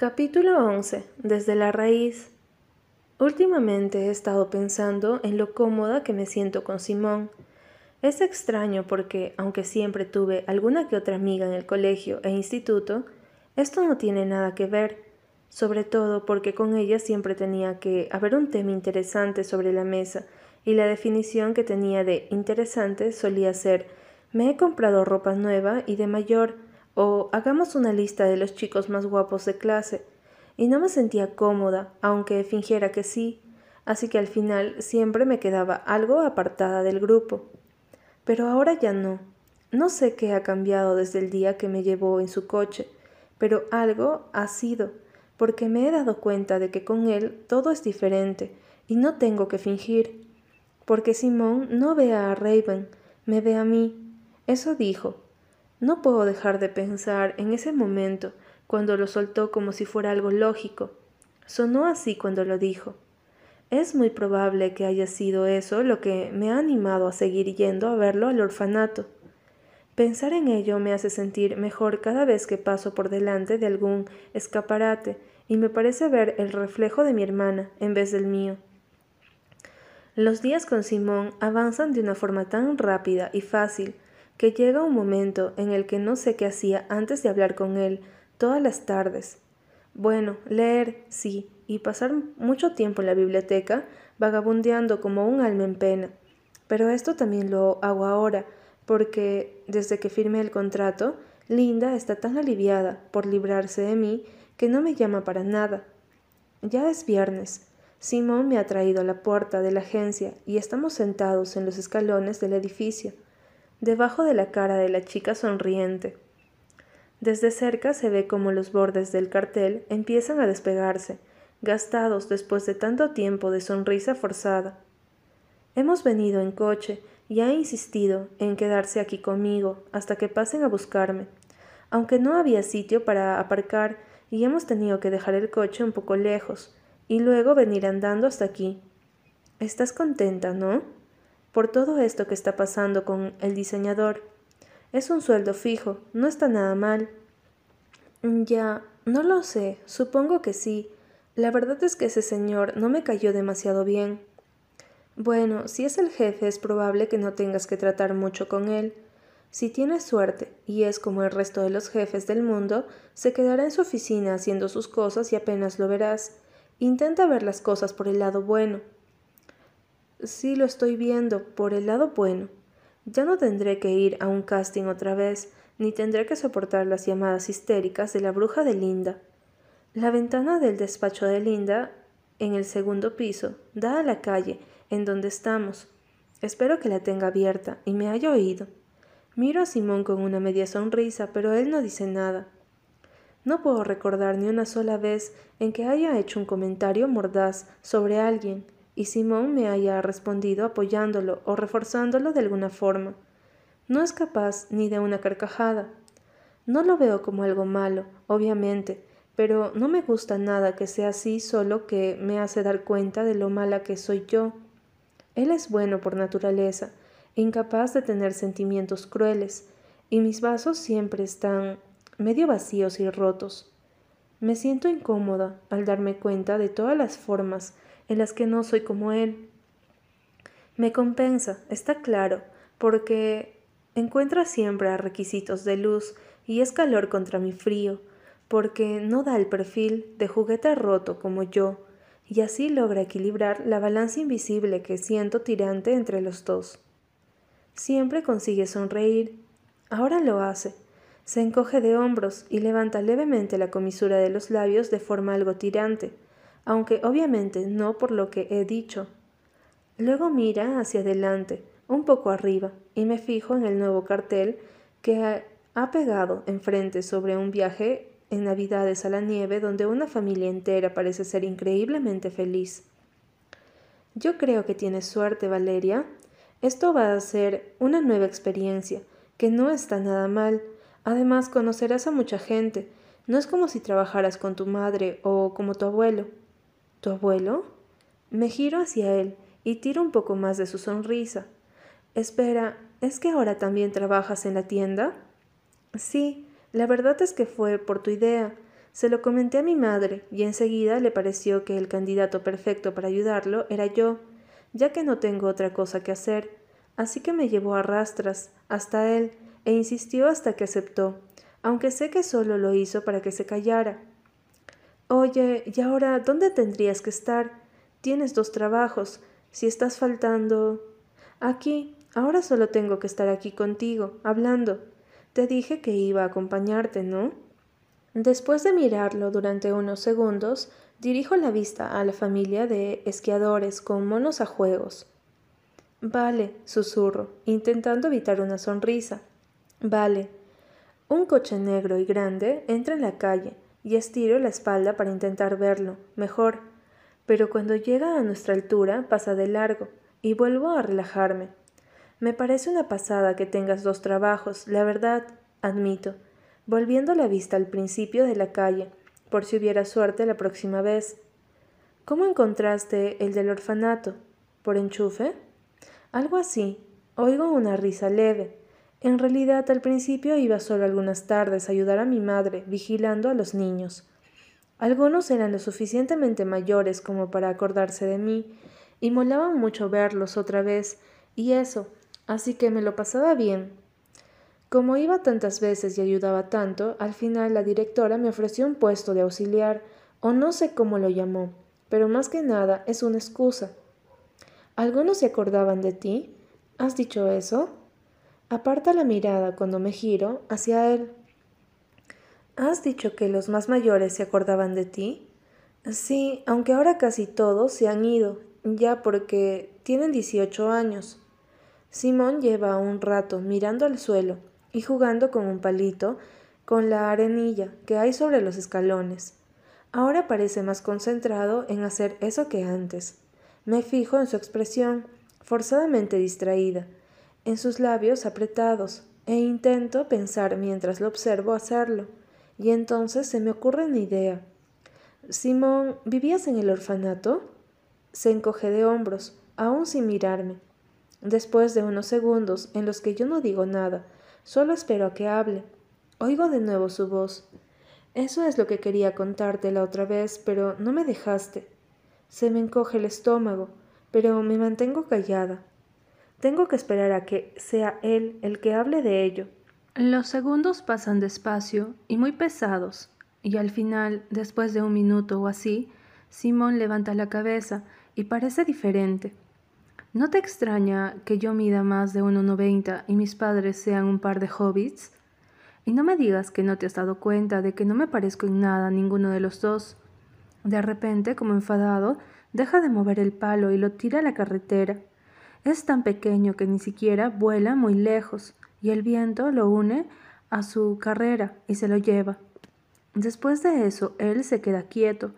Capítulo 11. Desde la raíz. Últimamente he estado pensando en lo cómoda que me siento con Simón. Es extraño porque, aunque siempre tuve alguna que otra amiga en el colegio e instituto, esto no tiene nada que ver, sobre todo porque con ella siempre tenía que haber un tema interesante sobre la mesa, y la definición que tenía de interesante solía ser me he comprado ropa nueva y de mayor, o hagamos una lista de los chicos más guapos de clase, y no me sentía cómoda, aunque fingiera que sí, así que al final siempre me quedaba algo apartada del grupo. Pero ahora ya no. No sé qué ha cambiado desde el día que me llevó en su coche, pero algo ha sido, porque me he dado cuenta de que con él todo es diferente, y no tengo que fingir. Porque Simón no ve a Raven, me ve a mí. Eso dijo, no puedo dejar de pensar en ese momento cuando lo soltó como si fuera algo lógico. Sonó así cuando lo dijo. Es muy probable que haya sido eso lo que me ha animado a seguir yendo a verlo al orfanato. Pensar en ello me hace sentir mejor cada vez que paso por delante de algún escaparate y me parece ver el reflejo de mi hermana en vez del mío. Los días con Simón avanzan de una forma tan rápida y fácil que llega un momento en el que no sé qué hacía antes de hablar con él todas las tardes. Bueno, leer, sí, y pasar mucho tiempo en la biblioteca, vagabundeando como un alma en pena. Pero esto también lo hago ahora, porque desde que firmé el contrato, Linda está tan aliviada por librarse de mí que no me llama para nada. Ya es viernes. Simón me ha traído a la puerta de la agencia y estamos sentados en los escalones del edificio debajo de la cara de la chica sonriente. Desde cerca se ve como los bordes del cartel empiezan a despegarse, gastados después de tanto tiempo de sonrisa forzada. Hemos venido en coche y ha insistido en quedarse aquí conmigo hasta que pasen a buscarme, aunque no había sitio para aparcar y hemos tenido que dejar el coche un poco lejos y luego venir andando hasta aquí. Estás contenta, ¿no? Por todo esto que está pasando con el diseñador. Es un sueldo fijo, no está nada mal. Ya, no lo sé, supongo que sí. La verdad es que ese señor no me cayó demasiado bien. Bueno, si es el jefe es probable que no tengas que tratar mucho con él. Si tienes suerte y es como el resto de los jefes del mundo, se quedará en su oficina haciendo sus cosas y apenas lo verás. Intenta ver las cosas por el lado bueno. Sí lo estoy viendo por el lado bueno. Ya no tendré que ir a un casting otra vez, ni tendré que soportar las llamadas histéricas de la bruja de Linda. La ventana del despacho de Linda, en el segundo piso, da a la calle, en donde estamos. Espero que la tenga abierta y me haya oído. Miro a Simón con una media sonrisa, pero él no dice nada. No puedo recordar ni una sola vez en que haya hecho un comentario mordaz sobre alguien, y Simón me haya respondido apoyándolo o reforzándolo de alguna forma. No es capaz ni de una carcajada. No lo veo como algo malo, obviamente, pero no me gusta nada que sea así solo que me hace dar cuenta de lo mala que soy yo. Él es bueno por naturaleza, incapaz de tener sentimientos crueles, y mis vasos siempre están medio vacíos y rotos. Me siento incómoda al darme cuenta de todas las formas en las que no soy como Él. Me compensa, está claro, porque encuentra siempre a requisitos de luz y es calor contra mi frío, porque no da el perfil de juguete roto como yo, y así logra equilibrar la balanza invisible que siento tirante entre los dos. Siempre consigue sonreír. Ahora lo hace. Se encoge de hombros y levanta levemente la comisura de los labios de forma algo tirante, aunque obviamente no por lo que he dicho. Luego mira hacia adelante, un poco arriba, y me fijo en el nuevo cartel que ha pegado enfrente sobre un viaje en Navidades a la nieve donde una familia entera parece ser increíblemente feliz. Yo creo que tienes suerte, Valeria. Esto va a ser una nueva experiencia, que no está nada mal. Además, conocerás a mucha gente. No es como si trabajaras con tu madre o como tu abuelo. ¿Tu abuelo? Me giro hacia él y tiro un poco más de su sonrisa. Espera, ¿es que ahora también trabajas en la tienda? Sí, la verdad es que fue por tu idea. Se lo comenté a mi madre y enseguida le pareció que el candidato perfecto para ayudarlo era yo, ya que no tengo otra cosa que hacer, así que me llevó a rastras hasta él e insistió hasta que aceptó, aunque sé que solo lo hizo para que se callara. Oye, ¿y ahora dónde tendrías que estar? Tienes dos trabajos. Si estás faltando. Aquí. Ahora solo tengo que estar aquí contigo, hablando. Te dije que iba a acompañarte, ¿no? Después de mirarlo durante unos segundos, dirijo la vista a la familia de esquiadores con monos a juegos. Vale, susurro, intentando evitar una sonrisa. Vale. Un coche negro y grande entra en la calle y estiro la espalda para intentar verlo, mejor. Pero cuando llega a nuestra altura pasa de largo y vuelvo a relajarme. Me parece una pasada que tengas dos trabajos, la verdad, admito, volviendo la vista al principio de la calle, por si hubiera suerte la próxima vez. ¿Cómo encontraste el del orfanato? ¿Por enchufe? Algo así. Oigo una risa leve. En realidad al principio iba solo algunas tardes a ayudar a mi madre, vigilando a los niños. Algunos eran lo suficientemente mayores como para acordarse de mí, y molaban mucho verlos otra vez, y eso, así que me lo pasaba bien. Como iba tantas veces y ayudaba tanto, al final la directora me ofreció un puesto de auxiliar, o no sé cómo lo llamó, pero más que nada es una excusa. ¿Algunos se acordaban de ti? ¿Has dicho eso? Aparta la mirada cuando me giro hacia él. ¿Has dicho que los más mayores se acordaban de ti? Sí, aunque ahora casi todos se han ido, ya porque tienen 18 años. Simón lleva un rato mirando al suelo y jugando con un palito con la arenilla que hay sobre los escalones. Ahora parece más concentrado en hacer eso que antes. Me fijo en su expresión, forzadamente distraída, en sus labios apretados, e intento pensar mientras lo observo hacerlo, y entonces se me ocurre una idea. Simón, ¿vivías en el orfanato? Se encoge de hombros, aún sin mirarme. Después de unos segundos en los que yo no digo nada, solo espero a que hable, oigo de nuevo su voz. Eso es lo que quería contarte la otra vez, pero no me dejaste. Se me encoge el estómago, pero me mantengo callada. Tengo que esperar a que sea él el que hable de ello. Los segundos pasan despacio y muy pesados, y al final, después de un minuto o así, Simón levanta la cabeza y parece diferente. ¿No te extraña que yo mida más de 1,90 y mis padres sean un par de hobbits? Y no me digas que no te has dado cuenta de que no me parezco en nada a ninguno de los dos. De repente, como enfadado, deja de mover el palo y lo tira a la carretera. Es tan pequeño que ni siquiera vuela muy lejos, y el viento lo une a su carrera y se lo lleva. Después de eso, él se queda quieto,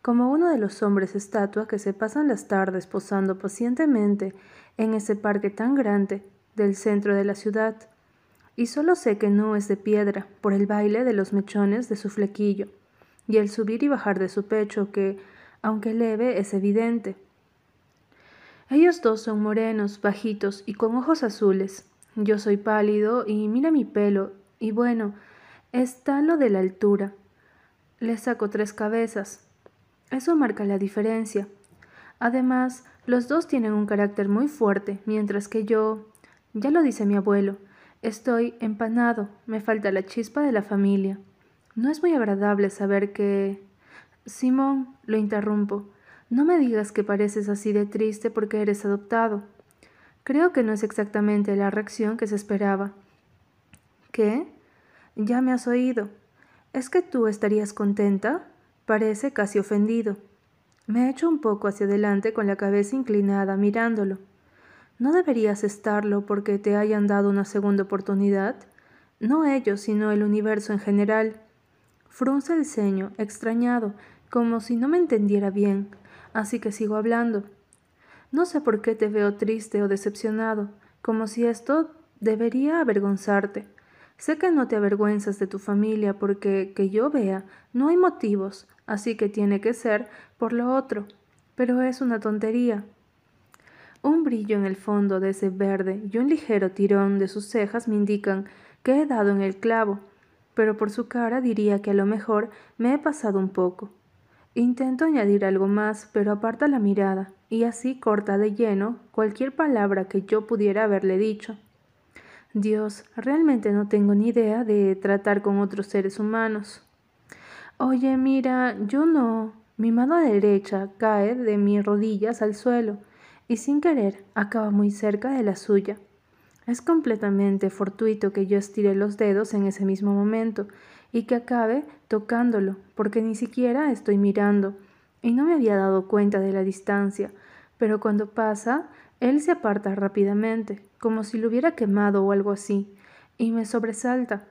como uno de los hombres estatua que se pasan las tardes posando pacientemente en ese parque tan grande del centro de la ciudad. Y solo sé que no es de piedra por el baile de los mechones de su flequillo y el subir y bajar de su pecho que, aunque leve, es evidente. Ellos dos son morenos, bajitos y con ojos azules. Yo soy pálido y mira mi pelo, y bueno, está lo de la altura. Le saco tres cabezas. Eso marca la diferencia. Además, los dos tienen un carácter muy fuerte, mientras que yo, ya lo dice mi abuelo, estoy empanado, me falta la chispa de la familia. No es muy agradable saber que... Simón, lo interrumpo, no me digas que pareces así de triste porque eres adoptado. Creo que no es exactamente la reacción que se esperaba. ¿Qué? Ya me has oído. ¿Es que tú estarías contenta? Parece casi ofendido. Me echo un poco hacia adelante con la cabeza inclinada mirándolo. ¿No deberías estarlo porque te hayan dado una segunda oportunidad? No ellos, sino el universo en general. Frunce el ceño, extrañado, como si no me entendiera bien así que sigo hablando. No sé por qué te veo triste o decepcionado, como si esto debería avergonzarte. Sé que no te avergüenzas de tu familia porque, que yo vea, no hay motivos, así que tiene que ser por lo otro. Pero es una tontería. Un brillo en el fondo de ese verde y un ligero tirón de sus cejas me indican que he dado en el clavo. pero por su cara diría que a lo mejor me he pasado un poco. Intento añadir algo más, pero aparta la mirada, y así corta de lleno cualquier palabra que yo pudiera haberle dicho. Dios, realmente no tengo ni idea de tratar con otros seres humanos. Oye, mira, yo no. Mi mano derecha cae de mis rodillas al suelo y sin querer acaba muy cerca de la suya. Es completamente fortuito que yo estire los dedos en ese mismo momento y que acabe tocándolo, porque ni siquiera estoy mirando y no me había dado cuenta de la distancia, pero cuando pasa, él se aparta rápidamente, como si lo hubiera quemado o algo así, y me sobresalta.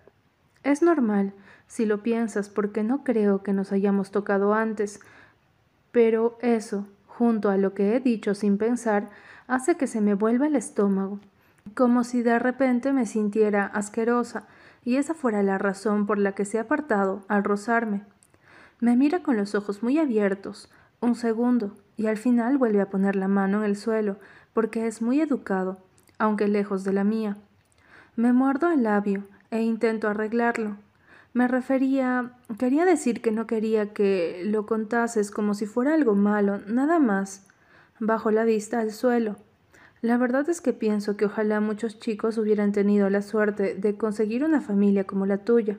Es normal, si lo piensas, porque no creo que nos hayamos tocado antes, pero eso, junto a lo que he dicho sin pensar, hace que se me vuelva el estómago, como si de repente me sintiera asquerosa, y esa fuera la razón por la que se ha apartado al rozarme. Me mira con los ojos muy abiertos, un segundo, y al final vuelve a poner la mano en el suelo, porque es muy educado, aunque lejos de la mía. Me muerdo el labio e intento arreglarlo. Me refería, quería decir que no quería que lo contases como si fuera algo malo, nada más. Bajo la vista al suelo. La verdad es que pienso que ojalá muchos chicos hubieran tenido la suerte de conseguir una familia como la tuya.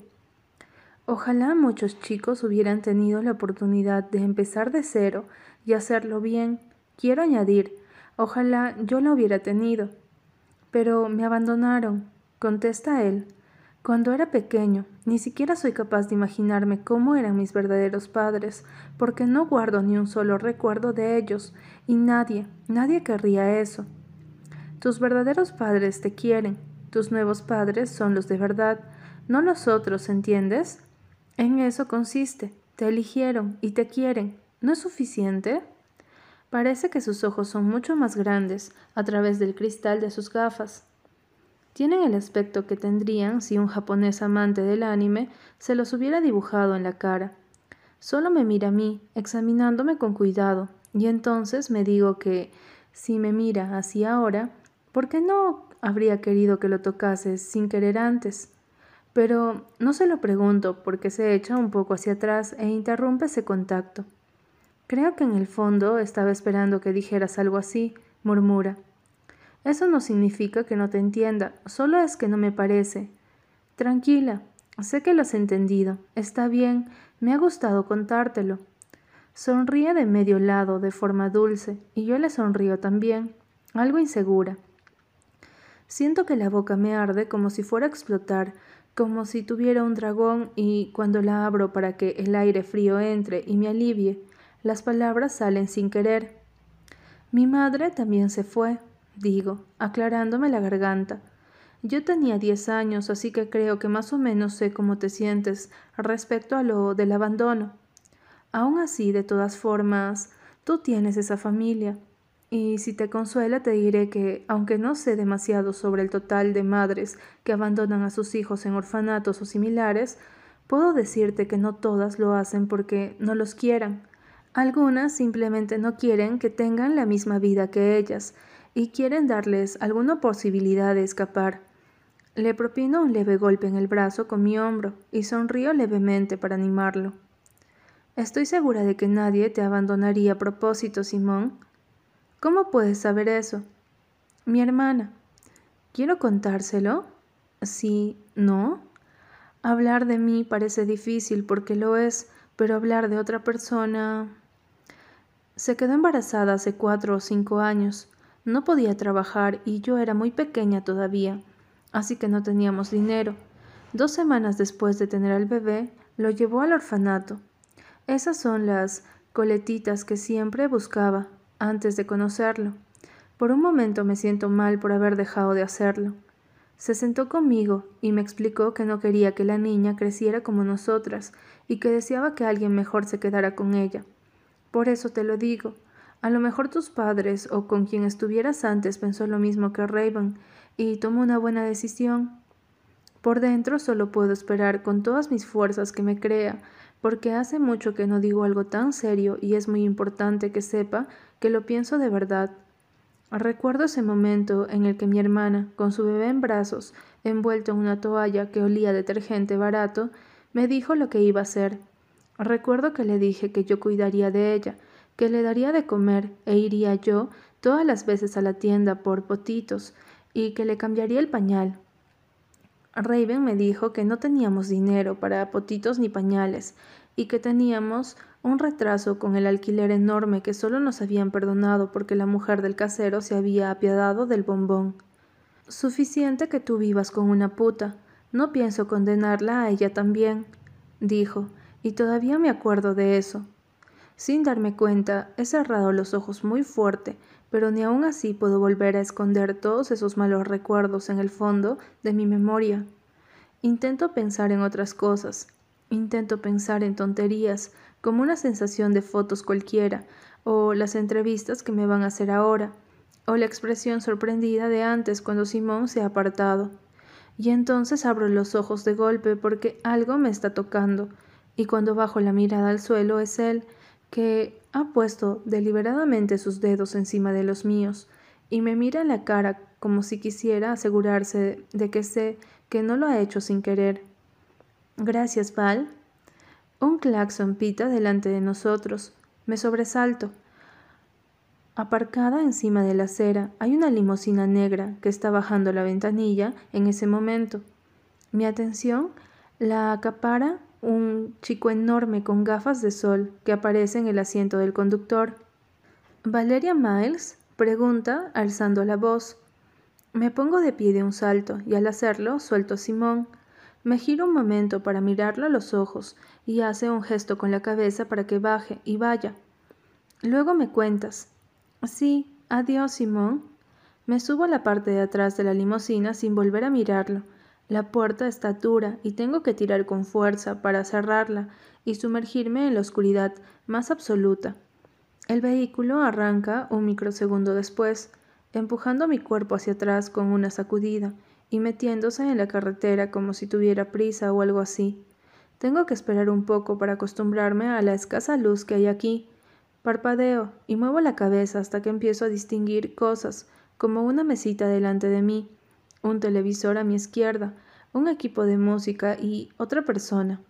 Ojalá muchos chicos hubieran tenido la oportunidad de empezar de cero y hacerlo bien. Quiero añadir, ojalá yo lo hubiera tenido. Pero me abandonaron, contesta él. Cuando era pequeño, ni siquiera soy capaz de imaginarme cómo eran mis verdaderos padres, porque no guardo ni un solo recuerdo de ellos, y nadie, nadie querría eso. Tus verdaderos padres te quieren, tus nuevos padres son los de verdad, no los otros, ¿entiendes? En eso consiste, te eligieron y te quieren. ¿No es suficiente? Parece que sus ojos son mucho más grandes a través del cristal de sus gafas. Tienen el aspecto que tendrían si un japonés amante del anime se los hubiera dibujado en la cara. Solo me mira a mí, examinándome con cuidado, y entonces me digo que, si me mira así ahora, ¿por qué no habría querido que lo tocase sin querer antes? Pero no se lo pregunto porque se echa un poco hacia atrás e interrumpe ese contacto. Creo que en el fondo estaba esperando que dijeras algo así, murmura. Eso no significa que no te entienda, solo es que no me parece. Tranquila, sé que lo has entendido, está bien, me ha gustado contártelo. Sonríe de medio lado, de forma dulce, y yo le sonrío también, algo insegura. Siento que la boca me arde como si fuera a explotar, como si tuviera un dragón y cuando la abro para que el aire frío entre y me alivie, las palabras salen sin querer. Mi madre también se fue, digo, aclarándome la garganta. Yo tenía diez años, así que creo que más o menos sé cómo te sientes respecto a lo del abandono. Aún así, de todas formas, tú tienes esa familia, y si te consuela, te diré que, aunque no sé demasiado sobre el total de madres que abandonan a sus hijos en orfanatos o similares, puedo decirte que no todas lo hacen porque no los quieran. Algunas simplemente no quieren que tengan la misma vida que ellas y quieren darles alguna posibilidad de escapar. Le propino un leve golpe en el brazo con mi hombro y sonrío levemente para animarlo. Estoy segura de que nadie te abandonaría a propósito, Simón, ¿Cómo puedes saber eso? Mi hermana. ¿Quiero contárselo? Sí, no. Hablar de mí parece difícil porque lo es, pero hablar de otra persona... Se quedó embarazada hace cuatro o cinco años. No podía trabajar y yo era muy pequeña todavía, así que no teníamos dinero. Dos semanas después de tener al bebé, lo llevó al orfanato. Esas son las coletitas que siempre buscaba, antes de conocerlo. Por un momento me siento mal por haber dejado de hacerlo. Se sentó conmigo y me explicó que no quería que la niña creciera como nosotras y que deseaba que alguien mejor se quedara con ella. Por eso te lo digo. A lo mejor tus padres o con quien estuvieras antes pensó lo mismo que Raven y tomó una buena decisión. Por dentro solo puedo esperar con todas mis fuerzas que me crea, porque hace mucho que no digo algo tan serio y es muy importante que sepa que lo pienso de verdad. Recuerdo ese momento en el que mi hermana, con su bebé en brazos, envuelto en una toalla que olía detergente barato, me dijo lo que iba a hacer. Recuerdo que le dije que yo cuidaría de ella, que le daría de comer e iría yo todas las veces a la tienda por potitos y que le cambiaría el pañal. Raven me dijo que no teníamos dinero para potitos ni pañales y que teníamos un retraso con el alquiler enorme que solo nos habían perdonado porque la mujer del casero se había apiadado del bombón. Suficiente que tú vivas con una puta. No pienso condenarla a ella también, dijo, y todavía me acuerdo de eso. Sin darme cuenta, he cerrado los ojos muy fuerte, pero ni aun así puedo volver a esconder todos esos malos recuerdos en el fondo de mi memoria. Intento pensar en otras cosas, intento pensar en tonterías, como una sensación de fotos cualquiera, o las entrevistas que me van a hacer ahora, o la expresión sorprendida de antes cuando Simón se ha apartado. Y entonces abro los ojos de golpe porque algo me está tocando, y cuando bajo la mirada al suelo es él, que ha puesto deliberadamente sus dedos encima de los míos, y me mira en la cara como si quisiera asegurarse de que sé que no lo ha hecho sin querer. Gracias, Val, un claxon pita delante de nosotros. Me sobresalto. Aparcada encima de la acera hay una limusina negra que está bajando la ventanilla en ese momento. Mi atención la acapara un chico enorme con gafas de sol que aparece en el asiento del conductor. Valeria Miles pregunta alzando la voz. Me pongo de pie de un salto y al hacerlo suelto a Simón. Me giro un momento para mirarlo a los ojos y hace un gesto con la cabeza para que baje y vaya. Luego me cuentas. Sí, adiós, Simón. Me subo a la parte de atrás de la limusina sin volver a mirarlo. La puerta está dura y tengo que tirar con fuerza para cerrarla y sumergirme en la oscuridad más absoluta. El vehículo arranca un microsegundo después, empujando mi cuerpo hacia atrás con una sacudida y metiéndose en la carretera como si tuviera prisa o algo así. Tengo que esperar un poco para acostumbrarme a la escasa luz que hay aquí. Parpadeo y muevo la cabeza hasta que empiezo a distinguir cosas, como una mesita delante de mí, un televisor a mi izquierda, un equipo de música y otra persona.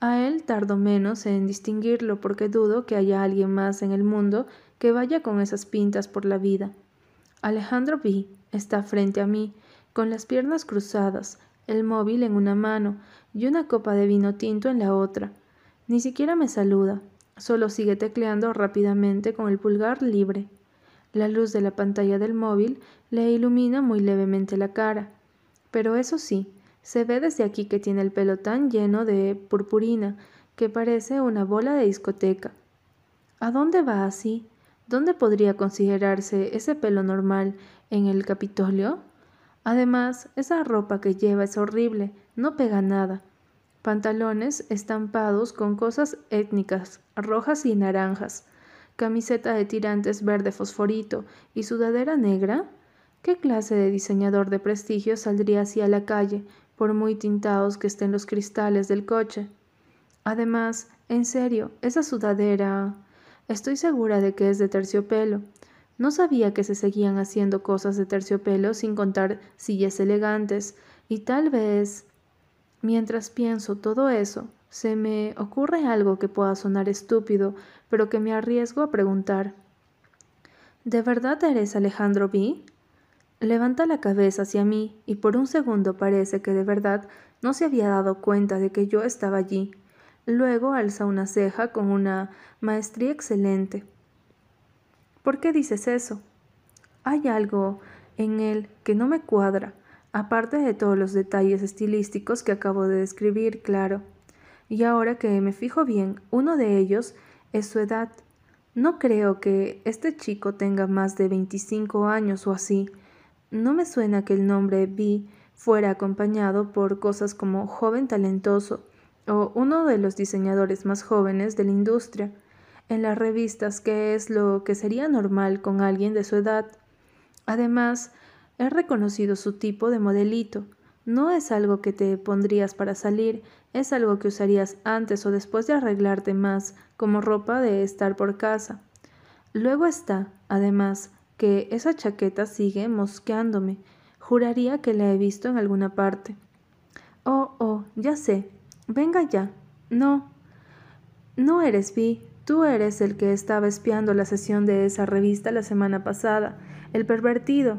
A él tardo menos en distinguirlo porque dudo que haya alguien más en el mundo que vaya con esas pintas por la vida. Alejandro B. está frente a mí, con las piernas cruzadas, el móvil en una mano y una copa de vino tinto en la otra. Ni siquiera me saluda, solo sigue tecleando rápidamente con el pulgar libre. La luz de la pantalla del móvil le ilumina muy levemente la cara. Pero eso sí, se ve desde aquí que tiene el pelo tan lleno de purpurina que parece una bola de discoteca. ¿A dónde va así? ¿Dónde podría considerarse ese pelo normal? ¿En el Capitolio? Además, esa ropa que lleva es horrible, no pega nada. Pantalones estampados con cosas étnicas, rojas y naranjas. Camiseta de tirantes verde fosforito y sudadera negra. ¿Qué clase de diseñador de prestigio saldría así a la calle, por muy tintados que estén los cristales del coche? Además, en serio, esa sudadera. Estoy segura de que es de terciopelo. No sabía que se seguían haciendo cosas de terciopelo sin contar sillas elegantes, y tal vez... Mientras pienso todo eso, se me ocurre algo que pueda sonar estúpido, pero que me arriesgo a preguntar. ¿De verdad eres Alejandro B? Levanta la cabeza hacia mí y por un segundo parece que de verdad no se había dado cuenta de que yo estaba allí. Luego alza una ceja con una maestría excelente. ¿Por qué dices eso? Hay algo en él que no me cuadra, aparte de todos los detalles estilísticos que acabo de describir, claro. Y ahora que me fijo bien, uno de ellos es su edad. No creo que este chico tenga más de 25 años o así. No me suena que el nombre B fuera acompañado por cosas como joven talentoso o uno de los diseñadores más jóvenes de la industria en las revistas que es lo que sería normal con alguien de su edad. Además, he reconocido su tipo de modelito. No es algo que te pondrías para salir, es algo que usarías antes o después de arreglarte más, como ropa de estar por casa. Luego está, además, que esa chaqueta sigue mosqueándome. Juraría que la he visto en alguna parte. Oh, oh, ya sé. Venga ya. No. No eres Vi. Tú eres el que estaba espiando la sesión de esa revista la semana pasada. El pervertido.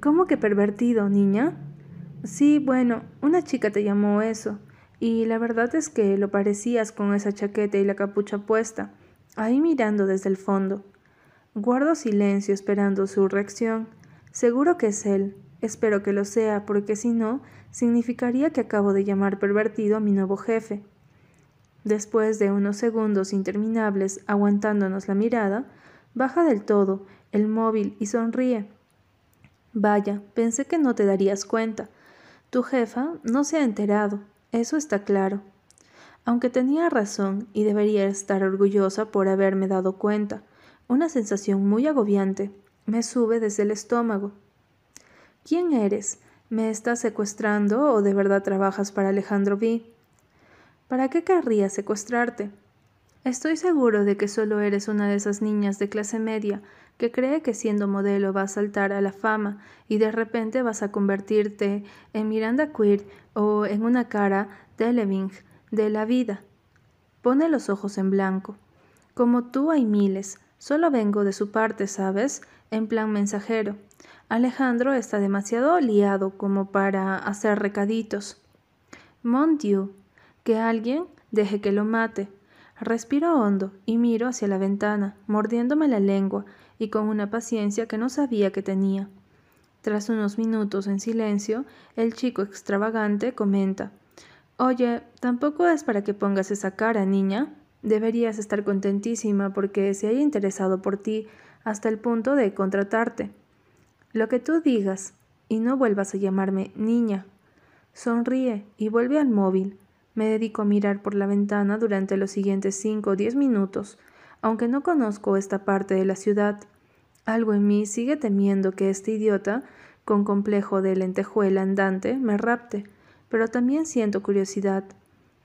¿Cómo que pervertido, niña? Sí, bueno, una chica te llamó eso. Y la verdad es que lo parecías con esa chaqueta y la capucha puesta, ahí mirando desde el fondo. Guardo silencio esperando su reacción. Seguro que es él. Espero que lo sea, porque si no, significaría que acabo de llamar pervertido a mi nuevo jefe. Después de unos segundos interminables aguantándonos la mirada, baja del todo el móvil y sonríe. Vaya, pensé que no te darías cuenta. Tu jefa no se ha enterado, eso está claro. Aunque tenía razón y debería estar orgullosa por haberme dado cuenta, una sensación muy agobiante me sube desde el estómago. ¿Quién eres? ¿Me estás secuestrando o de verdad trabajas para Alejandro V? ¿Para qué querría secuestrarte? Estoy seguro de que solo eres una de esas niñas de clase media que cree que siendo modelo va a saltar a la fama y de repente vas a convertirte en Miranda Queer o en una cara de Leving de la vida. Pone los ojos en blanco. Como tú hay miles, Solo vengo de su parte, ¿sabes? En plan mensajero. Alejandro está demasiado liado como para hacer recaditos. Mon Dieu, que alguien deje que lo mate. Respiro hondo y miro hacia la ventana, mordiéndome la lengua y con una paciencia que no sabía que tenía. Tras unos minutos en silencio, el chico extravagante comenta Oye, tampoco es para que pongas esa cara, niña. Deberías estar contentísima porque se haya interesado por ti hasta el punto de contratarte. Lo que tú digas, y no vuelvas a llamarme niña. Sonríe y vuelve al móvil. Me dedico a mirar por la ventana durante los siguientes cinco o diez minutos, aunque no conozco esta parte de la ciudad. Algo en mí sigue temiendo que este idiota, con complejo de lentejuela andante, me rapte, pero también siento curiosidad.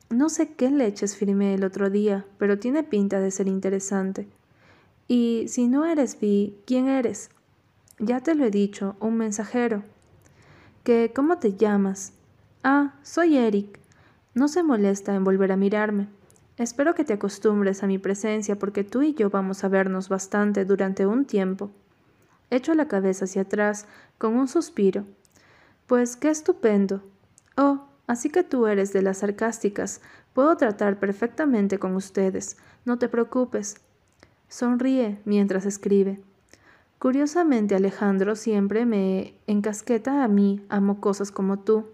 No sé qué leches firmé el otro día, pero tiene pinta de ser interesante. Y si no eres Vi, ¿quién eres? Ya te lo he dicho, un mensajero. ¿Qué? ¿Cómo te llamas? Ah, soy Eric. No se molesta en volver a mirarme. Espero que te acostumbres a mi presencia porque tú y yo vamos a vernos bastante durante un tiempo. Echo la cabeza hacia atrás con un suspiro. Pues qué estupendo. Oh, Así que tú eres de las sarcásticas. Puedo tratar perfectamente con ustedes. No te preocupes. Sonríe mientras escribe. Curiosamente Alejandro siempre me encasqueta a mí, amo cosas como tú.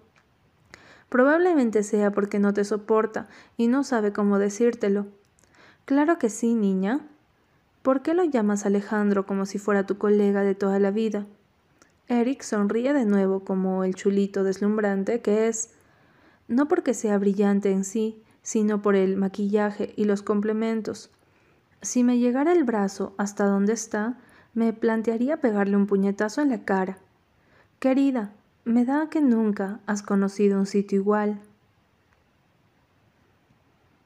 Probablemente sea porque no te soporta y no sabe cómo decírtelo. Claro que sí, niña. ¿Por qué lo llamas Alejandro como si fuera tu colega de toda la vida? Eric sonríe de nuevo como el chulito deslumbrante que es no porque sea brillante en sí, sino por el maquillaje y los complementos. Si me llegara el brazo hasta donde está, me plantearía pegarle un puñetazo en la cara. Querida, me da que nunca has conocido un sitio igual.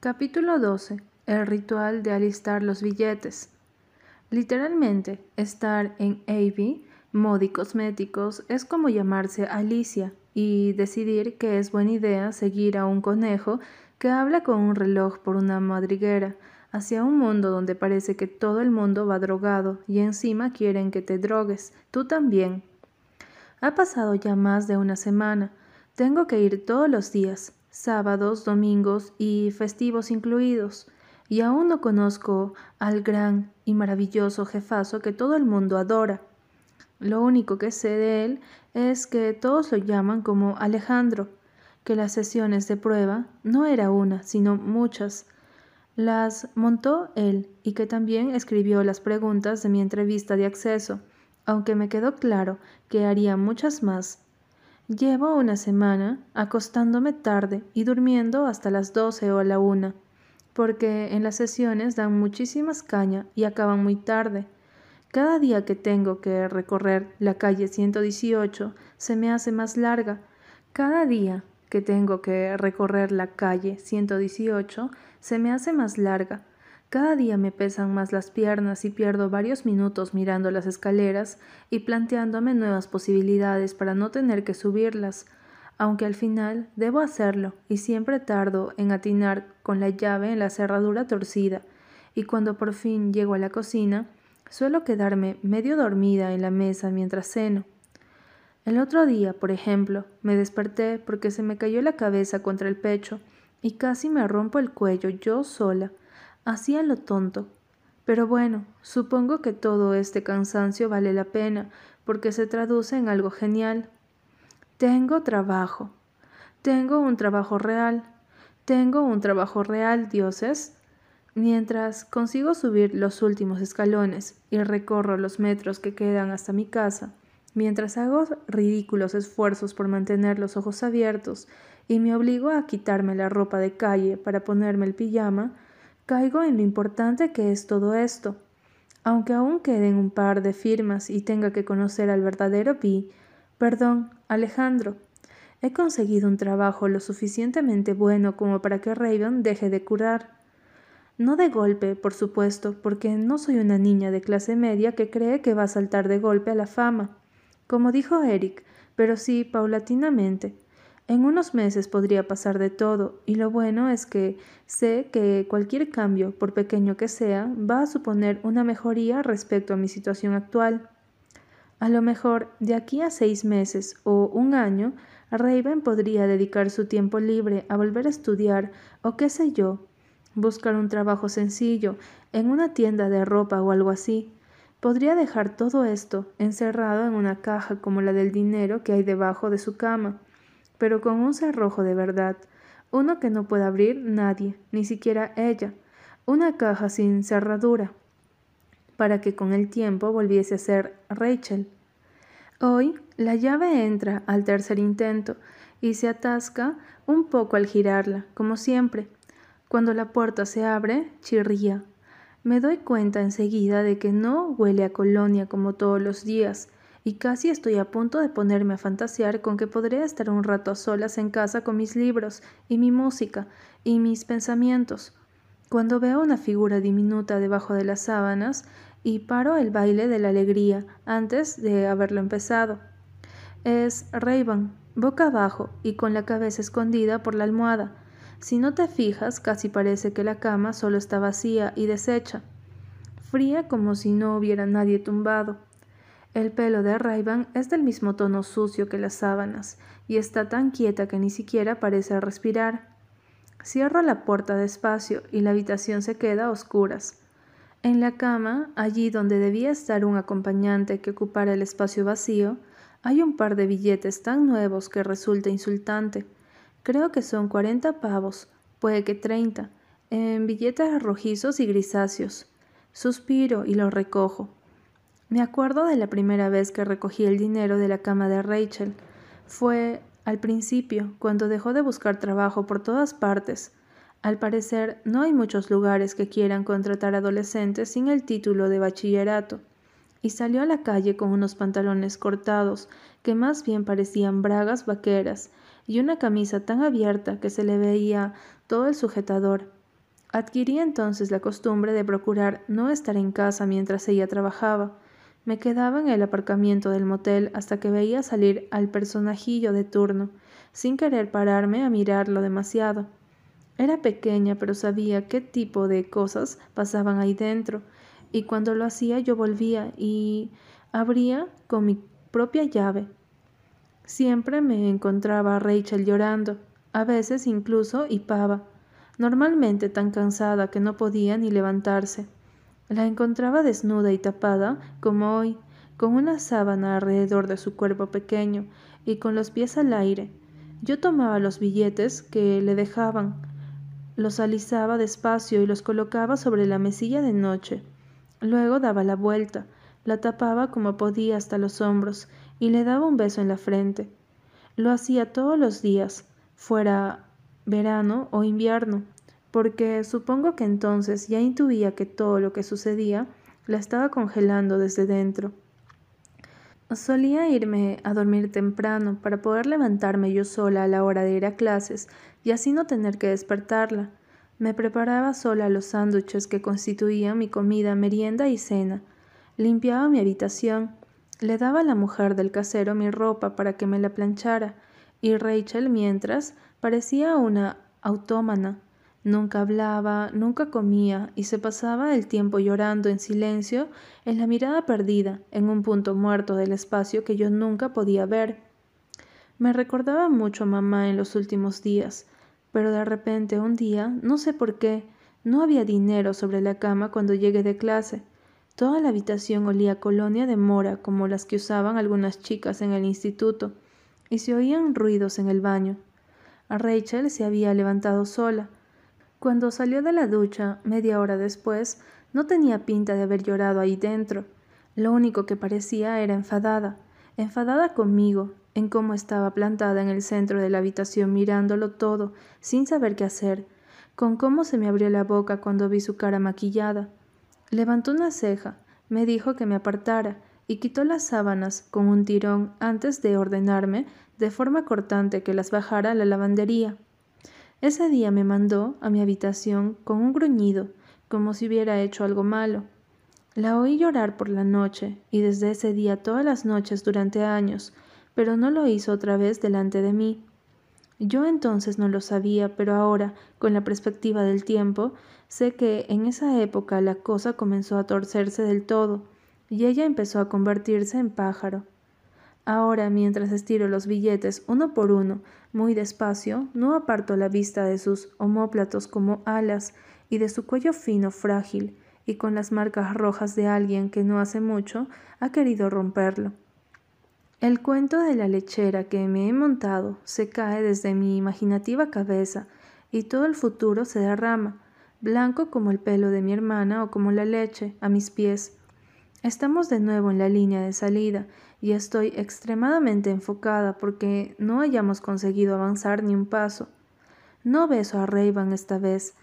Capítulo 12. El ritual de alistar los billetes. Literalmente, estar en Avey, Modi Cosméticos, es como llamarse Alicia y decidir que es buena idea seguir a un conejo que habla con un reloj por una madriguera hacia un mundo donde parece que todo el mundo va drogado y encima quieren que te drogues, tú también. Ha pasado ya más de una semana. Tengo que ir todos los días, sábados, domingos y festivos incluidos, y aún no conozco al gran y maravilloso jefazo que todo el mundo adora. Lo único que sé de él es que todos lo llaman como Alejandro, que las sesiones de prueba no era una, sino muchas. Las montó él y que también escribió las preguntas de mi entrevista de acceso, aunque me quedó claro que haría muchas más. Llevo una semana acostándome tarde y durmiendo hasta las doce o la una, porque en las sesiones dan muchísimas caña y acaban muy tarde. Cada día que tengo que recorrer la calle 118 se me hace más larga. Cada día que tengo que recorrer la calle 118 se me hace más larga. Cada día me pesan más las piernas y pierdo varios minutos mirando las escaleras y planteándome nuevas posibilidades para no tener que subirlas, aunque al final debo hacerlo y siempre tardo en atinar con la llave en la cerradura torcida, y cuando por fin llego a la cocina, suelo quedarme medio dormida en la mesa mientras ceno. El otro día, por ejemplo, me desperté porque se me cayó la cabeza contra el pecho y casi me rompo el cuello yo sola, Hacía lo tonto. Pero bueno, supongo que todo este cansancio vale la pena, porque se traduce en algo genial. Tengo trabajo. Tengo un trabajo real. Tengo un trabajo real, dioses. Mientras consigo subir los últimos escalones y recorro los metros que quedan hasta mi casa, mientras hago ridículos esfuerzos por mantener los ojos abiertos y me obligo a quitarme la ropa de calle para ponerme el pijama, Caigo en lo importante que es todo esto. Aunque aún queden un par de firmas y tenga que conocer al verdadero Pi, perdón, Alejandro, he conseguido un trabajo lo suficientemente bueno como para que Raven deje de curar. No de golpe, por supuesto, porque no soy una niña de clase media que cree que va a saltar de golpe a la fama, como dijo Eric, pero sí paulatinamente. En unos meses podría pasar de todo, y lo bueno es que sé que cualquier cambio, por pequeño que sea, va a suponer una mejoría respecto a mi situación actual. A lo mejor, de aquí a seis meses o un año, Raven podría dedicar su tiempo libre a volver a estudiar o qué sé yo, buscar un trabajo sencillo en una tienda de ropa o algo así. Podría dejar todo esto encerrado en una caja como la del dinero que hay debajo de su cama pero con un cerrojo de verdad, uno que no puede abrir nadie, ni siquiera ella, una caja sin cerradura, para que con el tiempo volviese a ser Rachel. Hoy la llave entra al tercer intento y se atasca un poco al girarla, como siempre. Cuando la puerta se abre, chirría. Me doy cuenta enseguida de que no huele a colonia como todos los días, y casi estoy a punto de ponerme a fantasear con que podría estar un rato a solas en casa con mis libros y mi música y mis pensamientos, cuando veo una figura diminuta debajo de las sábanas y paro el baile de la alegría antes de haberlo empezado. Es Raven, boca abajo y con la cabeza escondida por la almohada. Si no te fijas, casi parece que la cama solo está vacía y deshecha, fría como si no hubiera nadie tumbado. El pelo de Rayban es del mismo tono sucio que las sábanas y está tan quieta que ni siquiera parece respirar. Cierro la puerta despacio y la habitación se queda a oscuras. En la cama, allí donde debía estar un acompañante que ocupara el espacio vacío, hay un par de billetes tan nuevos que resulta insultante. Creo que son cuarenta pavos, puede que treinta, en billetes rojizos y grisáceos. Suspiro y los recojo. Me acuerdo de la primera vez que recogí el dinero de la cama de Rachel. Fue al principio, cuando dejó de buscar trabajo por todas partes. Al parecer, no hay muchos lugares que quieran contratar adolescentes sin el título de bachillerato. Y salió a la calle con unos pantalones cortados, que más bien parecían bragas vaqueras, y una camisa tan abierta que se le veía todo el sujetador. Adquirí entonces la costumbre de procurar no estar en casa mientras ella trabajaba, me quedaba en el aparcamiento del motel hasta que veía salir al personajillo de turno, sin querer pararme a mirarlo demasiado. Era pequeña, pero sabía qué tipo de cosas pasaban ahí dentro, y cuando lo hacía yo volvía y abría con mi propia llave. Siempre me encontraba a Rachel llorando, a veces incluso hipaba, normalmente tan cansada que no podía ni levantarse. La encontraba desnuda y tapada, como hoy, con una sábana alrededor de su cuerpo pequeño y con los pies al aire. Yo tomaba los billetes que le dejaban, los alisaba despacio y los colocaba sobre la mesilla de noche. Luego daba la vuelta, la tapaba como podía hasta los hombros y le daba un beso en la frente. Lo hacía todos los días, fuera verano o invierno, porque supongo que entonces ya intuía que todo lo que sucedía la estaba congelando desde dentro. Solía irme a dormir temprano para poder levantarme yo sola a la hora de ir a clases y así no tener que despertarla. Me preparaba sola los sándwiches que constituían mi comida, merienda y cena. Limpiaba mi habitación. Le daba a la mujer del casero mi ropa para que me la planchara, y Rachel, mientras, parecía una autómana. Nunca hablaba, nunca comía, y se pasaba el tiempo llorando en silencio, en la mirada perdida, en un punto muerto del espacio que yo nunca podía ver. Me recordaba mucho a mamá en los últimos días. Pero de repente un día, no sé por qué, no había dinero sobre la cama cuando llegué de clase. Toda la habitación olía a colonia de mora como las que usaban algunas chicas en el instituto, y se oían ruidos en el baño. A Rachel se había levantado sola. Cuando salió de la ducha, media hora después, no tenía pinta de haber llorado ahí dentro. Lo único que parecía era enfadada, enfadada conmigo, en cómo estaba plantada en el centro de la habitación mirándolo todo, sin saber qué hacer, con cómo se me abrió la boca cuando vi su cara maquillada. Levantó una ceja, me dijo que me apartara y quitó las sábanas con un tirón antes de ordenarme de forma cortante que las bajara a la lavandería. Ese día me mandó a mi habitación con un gruñido, como si hubiera hecho algo malo. La oí llorar por la noche, y desde ese día todas las noches durante años, pero no lo hizo otra vez delante de mí. Yo entonces no lo sabía, pero ahora, con la perspectiva del tiempo, sé que en esa época la cosa comenzó a torcerse del todo, y ella empezó a convertirse en pájaro. Ahora, mientras estiro los billetes uno por uno, muy despacio, no aparto la vista de sus homóplatos como alas y de su cuello fino frágil, y con las marcas rojas de alguien que no hace mucho ha querido romperlo. El cuento de la lechera que me he montado se cae desde mi imaginativa cabeza y todo el futuro se derrama, blanco como el pelo de mi hermana o como la leche, a mis pies. Estamos de nuevo en la línea de salida y estoy extremadamente enfocada porque no hayamos conseguido avanzar ni un paso. No beso a Rayban esta vez.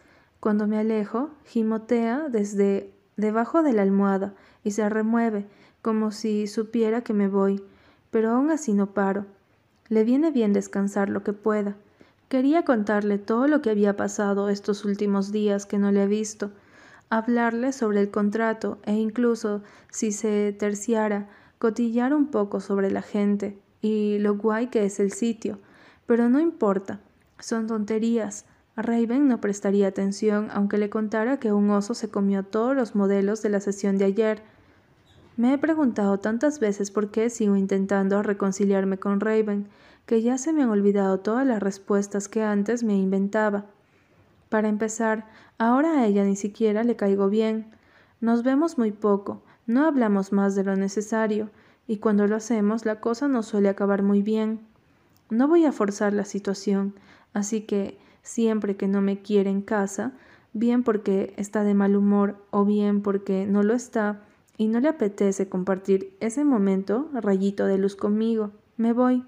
Cuando me alejo, gimotea desde debajo de la almohada y se remueve como si supiera que me voy pero aún así no paro. Le viene bien descansar lo que pueda. Quería contarle todo lo que había pasado estos últimos días que no le he visto, hablarle sobre el contrato e incluso, si se terciara, cotillar un poco sobre la gente y lo guay que es el sitio. Pero no importa, son tonterías. Raven no prestaría atención aunque le contara que un oso se comió todos los modelos de la sesión de ayer me he preguntado tantas veces por qué sigo intentando reconciliarme con Raven, que ya se me han olvidado todas las respuestas que antes me inventaba. Para empezar, ahora a ella ni siquiera le caigo bien. Nos vemos muy poco, no hablamos más de lo necesario, y cuando lo hacemos la cosa no suele acabar muy bien. No voy a forzar la situación, así que siempre que no me quiere en casa, bien porque está de mal humor o bien porque no lo está, y no le apetece compartir ese momento rayito de luz conmigo. Me voy.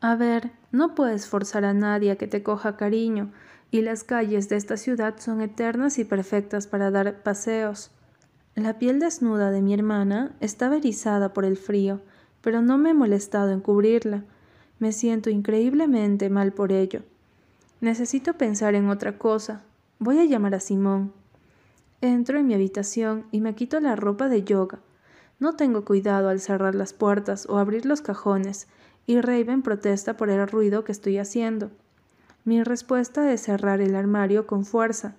A ver, no puedes forzar a nadie a que te coja cariño, y las calles de esta ciudad son eternas y perfectas para dar paseos. La piel desnuda de mi hermana estaba erizada por el frío, pero no me he molestado en cubrirla. Me siento increíblemente mal por ello. Necesito pensar en otra cosa. Voy a llamar a Simón. Entro en mi habitación y me quito la ropa de yoga. No tengo cuidado al cerrar las puertas o abrir los cajones, y Raven protesta por el ruido que estoy haciendo. Mi respuesta es cerrar el armario con fuerza.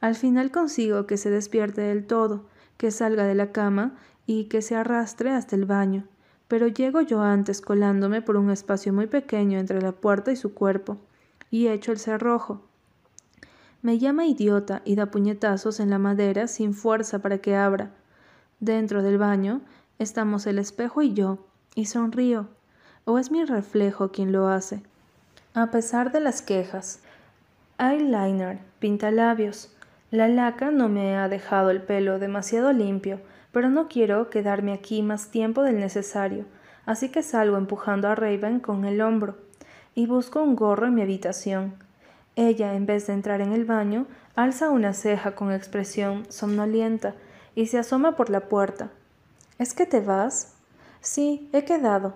Al final consigo que se despierte del todo, que salga de la cama y que se arrastre hasta el baño, pero llego yo antes colándome por un espacio muy pequeño entre la puerta y su cuerpo, y echo el cerrojo. Me llama idiota y da puñetazos en la madera sin fuerza para que abra. Dentro del baño estamos el espejo y yo, y sonrío. ¿O es mi reflejo quien lo hace? A pesar de las quejas. Eyeliner, pintalabios. La laca no me ha dejado el pelo demasiado limpio, pero no quiero quedarme aquí más tiempo del necesario, así que salgo empujando a Raven con el hombro y busco un gorro en mi habitación. Ella, en vez de entrar en el baño, alza una ceja con expresión somnolienta y se asoma por la puerta. ¿Es que te vas? Sí, he quedado.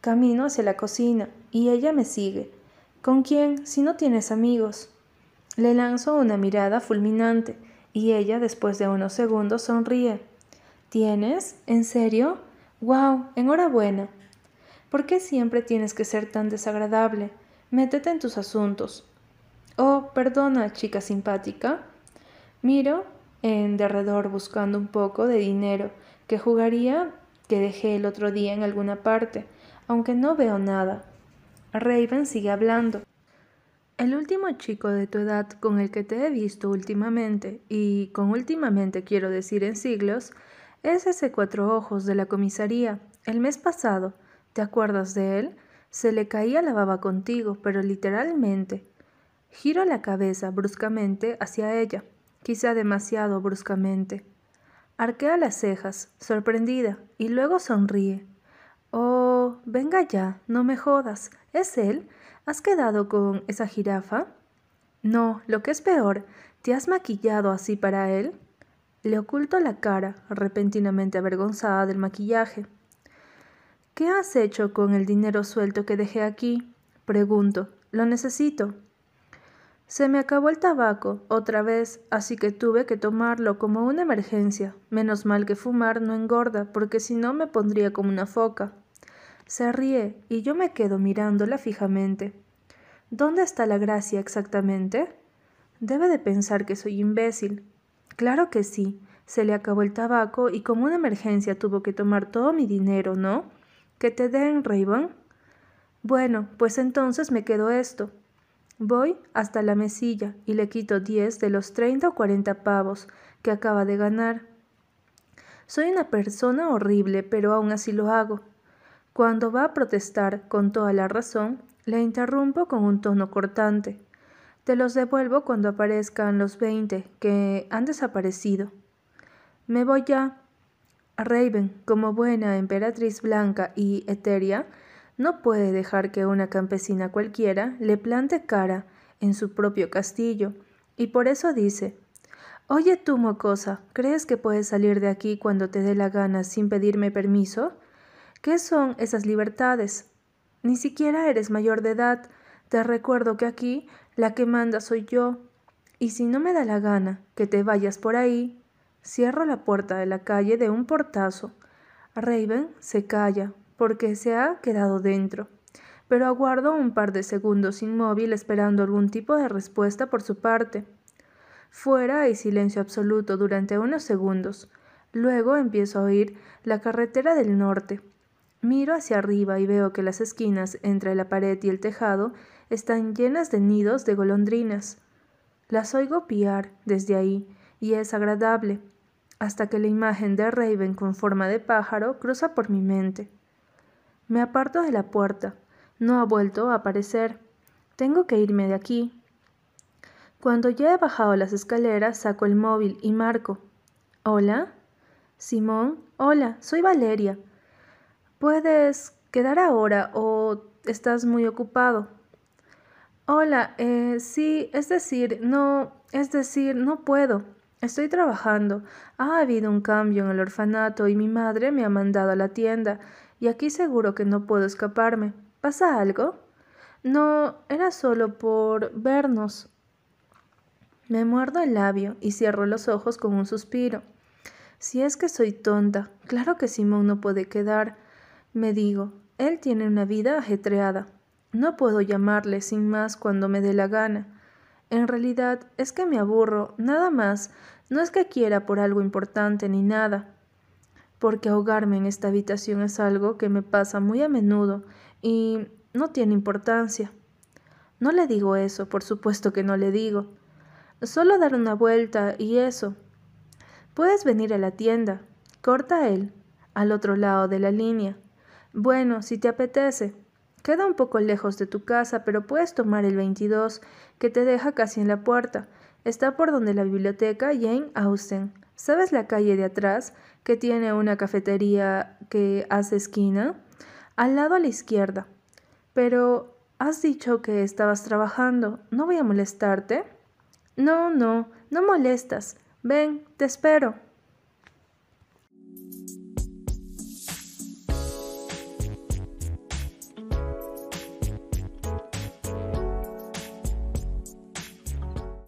Camino hacia la cocina y ella me sigue. ¿Con quién si no tienes amigos? Le lanzo una mirada fulminante y ella, después de unos segundos, sonríe. ¿Tienes? ¿En serio? ¡Wow! Enhorabuena. ¿Por qué siempre tienes que ser tan desagradable? Métete en tus asuntos. Oh, perdona, chica simpática. Miro en derredor buscando un poco de dinero que jugaría que dejé el otro día en alguna parte, aunque no veo nada. Raven sigue hablando. El último chico de tu edad con el que te he visto últimamente, y con últimamente quiero decir en siglos, es ese cuatro ojos de la comisaría. El mes pasado, ¿te acuerdas de él? Se le caía la baba contigo, pero literalmente. Giro la cabeza bruscamente hacia ella, quizá demasiado bruscamente. Arquea las cejas, sorprendida, y luego sonríe. Oh, venga ya, no me jodas. ¿Es él? ¿Has quedado con esa jirafa? No, lo que es peor, ¿te has maquillado así para él? Le oculto la cara, repentinamente avergonzada del maquillaje. ¿Qué has hecho con el dinero suelto que dejé aquí? Pregunto. Lo necesito. Se me acabó el tabaco otra vez, así que tuve que tomarlo como una emergencia. Menos mal que fumar no engorda, porque si no me pondría como una foca. Se ríe y yo me quedo mirándola fijamente. ¿Dónde está la gracia exactamente? Debe de pensar que soy imbécil. Claro que sí. Se le acabó el tabaco y como una emergencia tuvo que tomar todo mi dinero, ¿no? ¿Que te den, Raven? Bueno, pues entonces me quedo esto. Voy hasta la mesilla y le quito diez de los treinta o cuarenta pavos que acaba de ganar. Soy una persona horrible, pero aún así lo hago. Cuando va a protestar con toda la razón, le interrumpo con un tono cortante. Te los devuelvo cuando aparezcan los veinte que han desaparecido. Me voy ya. Raven, como buena emperatriz blanca y etérea, no puede dejar que una campesina cualquiera le plante cara en su propio castillo, y por eso dice Oye tú, mocosa, ¿crees que puedes salir de aquí cuando te dé la gana sin pedirme permiso? ¿Qué son esas libertades? Ni siquiera eres mayor de edad. Te recuerdo que aquí la que manda soy yo. Y si no me da la gana que te vayas por ahí, cierro la puerta de la calle de un portazo. Raven se calla, porque se ha quedado dentro, pero aguardo un par de segundos inmóvil esperando algún tipo de respuesta por su parte. Fuera hay silencio absoluto durante unos segundos. Luego empiezo a oír la carretera del norte. Miro hacia arriba y veo que las esquinas entre la pared y el tejado están llenas de nidos de golondrinas. Las oigo piar desde ahí, y es agradable, hasta que la imagen de Raven con forma de pájaro cruza por mi mente. Me aparto de la puerta. No ha vuelto a aparecer. Tengo que irme de aquí. Cuando ya he bajado las escaleras, saco el móvil y marco. ¿Hola? Simón, hola, soy Valeria. ¿Puedes quedar ahora o estás muy ocupado? Hola, eh, sí, es decir, no, es decir, no puedo. Estoy trabajando. Ha habido un cambio en el orfanato y mi madre me ha mandado a la tienda y aquí seguro que no puedo escaparme. ¿Pasa algo? No, era solo por vernos. Me muerdo el labio y cierro los ojos con un suspiro. Si es que soy tonta, claro que Simón no puede quedar. Me digo, él tiene una vida ajetreada. No puedo llamarle sin más cuando me dé la gana. En realidad es que me aburro, nada más. No es que quiera por algo importante ni nada porque ahogarme en esta habitación es algo que me pasa muy a menudo y no tiene importancia. No le digo eso, por supuesto que no le digo. Solo dar una vuelta y eso. Puedes venir a la tienda. Corta él, al otro lado de la línea. Bueno, si te apetece. Queda un poco lejos de tu casa, pero puedes tomar el 22, que te deja casi en la puerta. Está por donde la biblioteca Jane Austen. ¿Sabes la calle de atrás que tiene una cafetería que hace esquina? Al lado a la izquierda. Pero has dicho que estabas trabajando. ¿No voy a molestarte? No, no, no molestas. Ven, te espero.